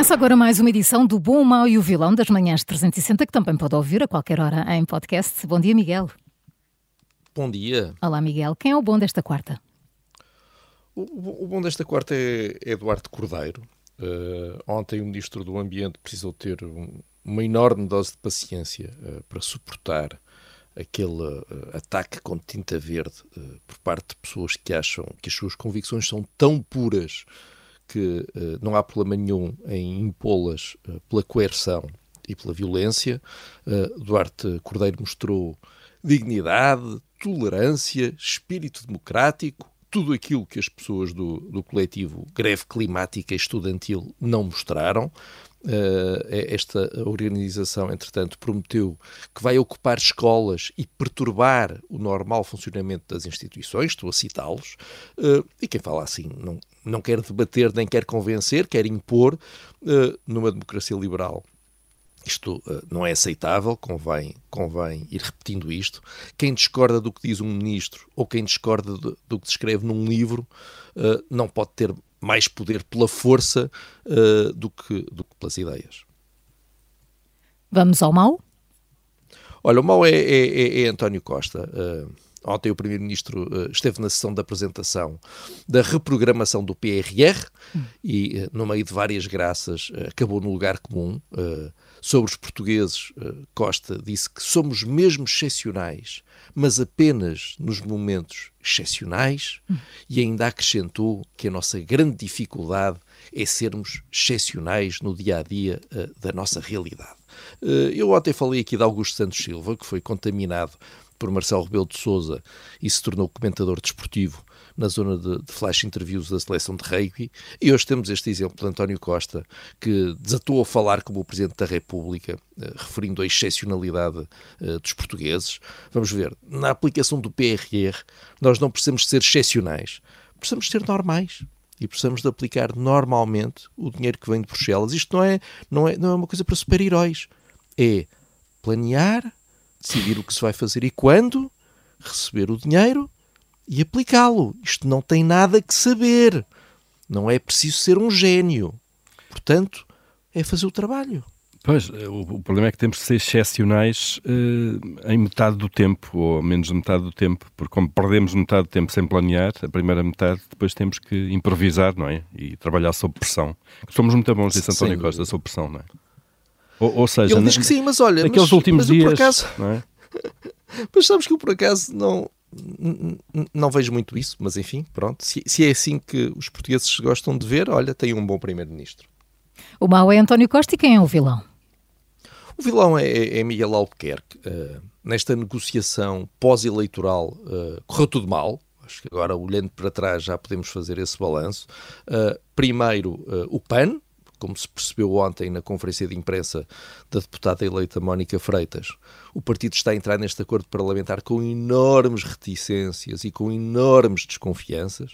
Começa agora mais uma edição do Bom, o Mau e o Vilão das Manhãs 360, que também pode ouvir a qualquer hora em podcast. Bom dia, Miguel. Bom dia. Olá, Miguel. Quem é o bom desta quarta? O, o bom desta quarta é Eduardo Cordeiro. Uh, ontem o Ministro do Ambiente precisou ter um, uma enorme dose de paciência uh, para suportar aquele uh, ataque com tinta verde por parte de pessoas que acham que as suas convicções são tão puras que uh, não há problema nenhum em impô-las uh, pela coerção e pela violência. Uh, Duarte Cordeiro mostrou dignidade, tolerância, espírito democrático, tudo aquilo que as pessoas do, do coletivo Greve Climática Estudantil não mostraram. Uh, esta organização, entretanto, prometeu que vai ocupar escolas e perturbar o normal funcionamento das instituições, estou a citá-los, uh, e quem fala assim não, não quer debater nem quer convencer, quer impor uh, numa democracia liberal. Isto não é aceitável, convém, convém ir repetindo isto. Quem discorda do que diz um ministro ou quem discorda do, do que se escreve num livro não pode ter mais poder pela força do, que, do que pelas ideias. Vamos ao mal? Olha, o mal é, é, é, é António Costa. Ontem o Primeiro-Ministro uh, esteve na sessão de apresentação da reprogramação do PRR hum. e, uh, no meio de várias graças, uh, acabou no lugar comum. sobre os portugueses, Costa disse que somos mesmo excepcionais, mas apenas nos momentos excepcionais hum. e ainda acrescentou que a nossa grande dificuldade é sermos excepcionais no dia a dia da nossa realidade. eu ontem falei aqui de Augusto Santos Silva, que foi contaminado por Marcelo Rebelo de Sousa e se tornou comentador desportivo na zona de, de, flash interviews da seleção de rugby. E hoje temos este exemplo de António Costa, que desatou a falar como o Presidente da República, eh, referindo a excepcionalidade eh, dos portugueses. Vamos ver, na aplicação do PRR, nós não precisamos ser excepcionais, precisamos ser normais e precisamos de aplicar normalmente o dinheiro que vem de Bruxelas. Isto não é, não é, não é uma coisa para super-heróis. É planear, decidir o que se vai fazer e quando, receber o dinheiro e aplicá-lo. Isto não tem nada que saber. Não é preciso ser um gênio. Portanto, é fazer o trabalho. Pois, o, o problema é que temos de ser excepcionais uh, em metade do tempo, ou menos de metade do tempo, porque como perdemos metade do tempo sem planear, a primeira metade, depois temos que improvisar, não é? E trabalhar sob pressão. Somos muito bons, disse António Costa, sob pressão, não é? Ou, ou seja, ele diz que sim, mas olha, naqueles mas, últimos mas dias. Por acaso, é? mas sabes que eu por acaso não, não vejo muito isso, mas enfim, pronto. Se, se, é assim que os portugueses gostam de ver, olha, tem um bom primeiro-ministro. O mau é António Costa e quem é o vilão? O vilão é, é Miguel Albuquerque. Uh, nesta negociação pós-eleitoral uh, correu tudo mal. Acho que agora, olhando para trás, já podemos fazer esse balanço. Uh, primeiro, o PAN, como se percebeu ontem na conferência de imprensa da deputada eleita Mónica Freitas, o partido está a entrar neste acordo parlamentar com enormes reticências e com enormes desconfianças.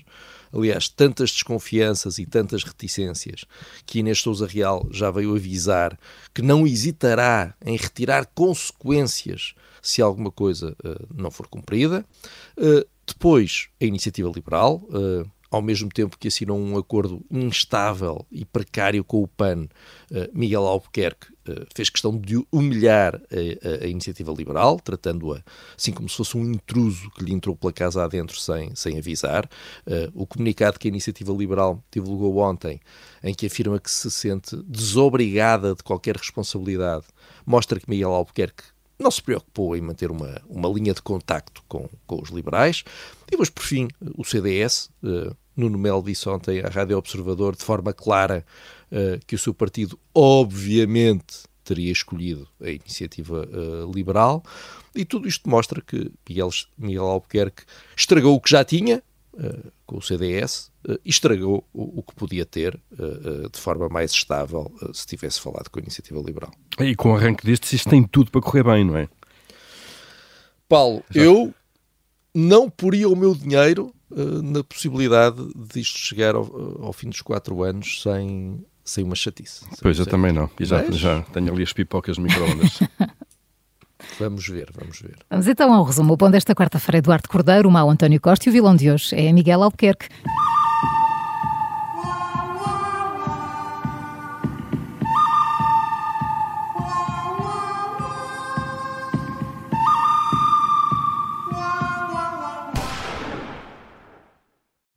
Aliás, tantas desconfianças e tantas reticências que Inês Souza Real já veio avisar que não hesitará em retirar consequências se alguma coisa uh, não for cumprida. Uh, depois, a iniciativa liberal. Uh, ao mesmo tempo que assinou um acordo instável e precário com o PAN, eh, Miguel Albuquerque eh, fez questão de humilhar a, a, iniciativa liberal, tratando-a assim como se fosse um intruso que lhe entrou pela casa adentro sem, sem avisar. Eh, o comunicado que a iniciativa liberal divulgou ontem, em que afirma que se sente desobrigada de qualquer responsabilidade, mostra que Miguel Albuquerque não se preocupou em manter uma, uma linha de contacto com, com os liberais. E depois, por fim, o CDS, uh, Nuno Melo disse ontem à Rádio Observador, de forma clara, uh, que o seu partido, obviamente, teria escolhido a iniciativa uh, liberal. E tudo isto mostra que Miguel, Miguel Albuquerque estragou o que já tinha, uh, com o CDS, estragou o, o, que podia ter de forma mais estável se tivesse falado com a iniciativa liberal. E com o arranque destes, isto tem tudo para correr bem, não é? Paulo, já. eu não poria o meu dinheiro na possibilidade de isto chegar ao, ao fim dos quatro anos sem sem uma chatice. Pois, eu também não. E já, Mas... já tenho ali as pipocas de microondas. Vamos ver, vamos ver. Vamos então ao resumo. O pão desta quarta-feira é Eduardo Cordeiro, o mau António Costa e o vilão de hoje é Miguel Albuquerque.